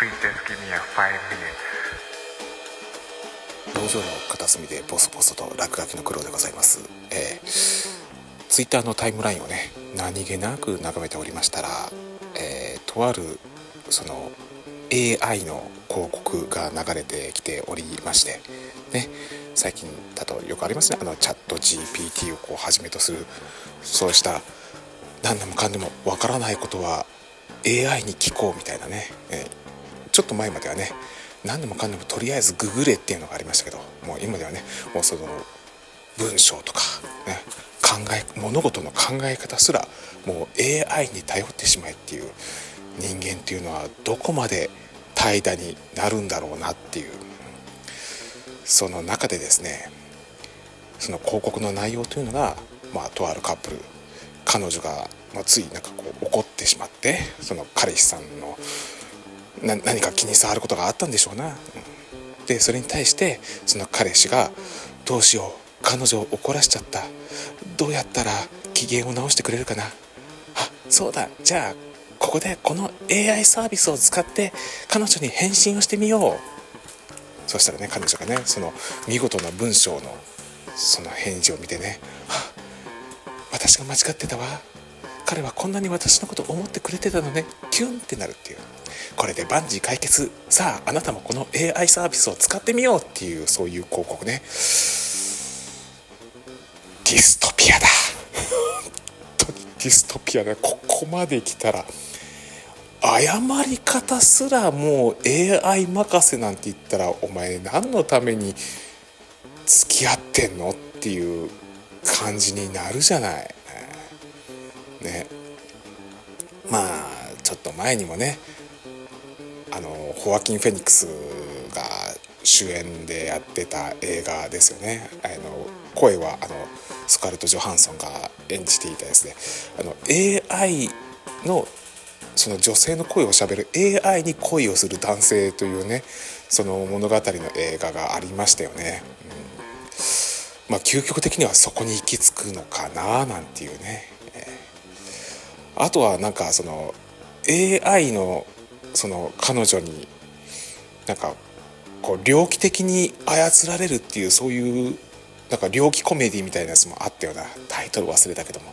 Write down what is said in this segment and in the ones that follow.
Please just give me a five minutes. 農場の片隅でボソボソと落書きの苦労でございます、えー、ツイッターのタイムラインをね何気なく眺めておりましたら、えー、とあるその AI の広告が流れてきておりましてね最近だとよくありますね。あのチャット GPT をこうはじめとするそうした何でもかんでもわからないことは AI に聞こうみたいなね、え、ちょっと前まではね何でもかんでもとりあえずググれっていうのがありましたけどもう今ではねもうその文章とか、ね、考え物事の考え方すらもう AI に頼ってしまえっていう人間っていうのはどこまで怠惰になるんだろうなっていう。その中でですねその広告の内容というのが、まあ、とあるカップル彼女が、まあ、ついなんかこう怒ってしまってその彼氏さんの何か気に障ることがあったんでしょうな、うん、でそれに対してその彼氏が「どうしよう彼女を怒らしちゃった。どうやったら機嫌を直してくれるかな。あそうだ。じゃあここでこの AI サービスを使って彼女に返信をしてみよう。そしたらね彼女がねその見事な文章のその返事を見てね「あ私が間違ってたわ。彼はこんなに私のこと思ってくれてたのね。キュンってなるっていう。これで万事解決。さああなたもこの AI サービスを使ってみようっていうそういう広告ね。ディストピアだ。本当にディストピアだ。ここまで来たら謝り方すらもう AI 任せなんて言ったらお前何のために付き合ってんの？っていう感じになるじゃない。ね。まあちょっと前にもねあのホアキン・フェニックスが主演でやってた映画ですよね。あの声はあのスカルト・ジョハンソンが演じていたですねあの AI のその女性の声をしゃべる AI に恋をする男性というねその物語の映画がありましたよね、うん、まあ究極的にはそこに行き着くのかななんていうね、あとはなんかその AI のその彼女になんかこう猟奇的に操られるっていうそういうなんか猟奇コメディみたいなやつもあったようなタイトル忘れたけども。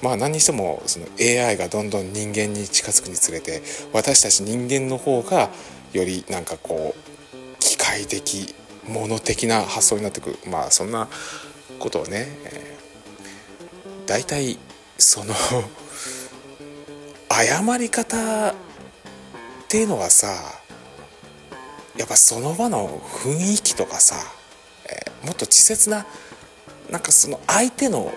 まあ何にしてもその AI がどんどん人間に近づくにつれて私たち人間の方がよりなんかこう機械的物的な発想になってくる。まあそんなことをね、えー、大体その謝り方っていうのはさやっぱその場の雰囲気とかさ、えー、もっと稚拙ななんかその相手の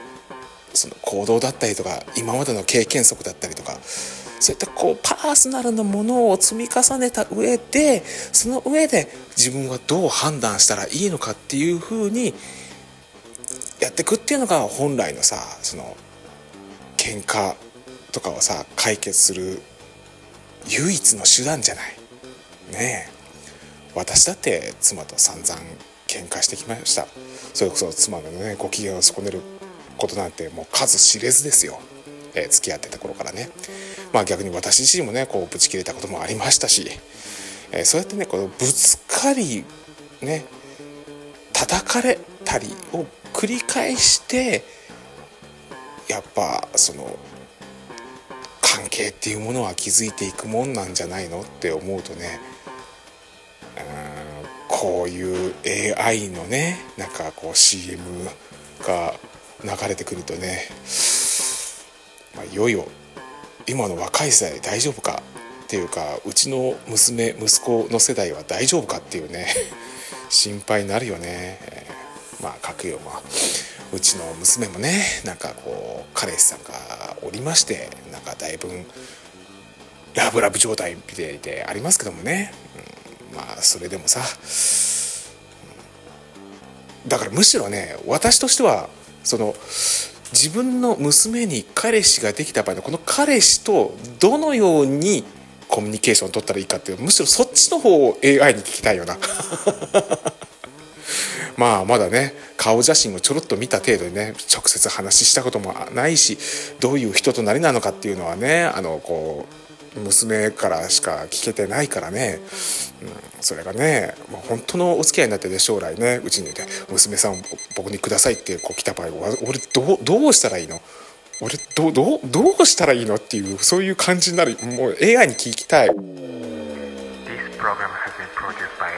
その行動だったりとか今までの経験則だったりとかそういったこうパーソナルなものを積み重ねた上でその上で自分はどう判断したらいいのかっていうふうにやってくっていうのが本来のさその喧嘩とかをさ解決する唯一の手段じゃない。ねえ。私だって妻と散々喧嘩してきました。それこそ妻のねご機嫌を損ねることなんてもう数知れずですよ、えー、付き合ってた頃からね。まあ逆に私自身もねこうブチ切れたこともありましたし、えー、そうやってねこのぶつかりね叩かれたりを繰り返してやっぱその関係っていうものは築いていくもんなんじゃないのって思うとねうんこういう AI のねなんかこう CM が流れてくるとね、まあ、いよいよ今の若い世代大丈夫かっていうかうちの娘息子の世代は大丈夫かっていうね心配になるよね、まあ書くよまあうちの娘もねなんかこう彼氏さんがおりましてなんかだいぶラブラブ状態みたいでありますけどもね、うん、まあそれでもさだからむしろね私としてはその自分の娘に彼氏ができた場合のこの彼氏とどのようにコミュニケーションを取ったらいいかっていうむしろそっちの方を AI に聞きたいよな。まあまだね顔写真をちょろっと見た程度でね直接話したこともないしどういう人となりなのかっていうのはねあのこう娘からしか聞けてないからね、うん、それがねもう本当のお付き合いになってね将来ねうちにて娘さんを僕にくださいってこう来た場合俺どうどうしたらいいの？俺どどどうしたらいいのっていうそういう感じになる。もう AI に聞きたい。This program has been produced by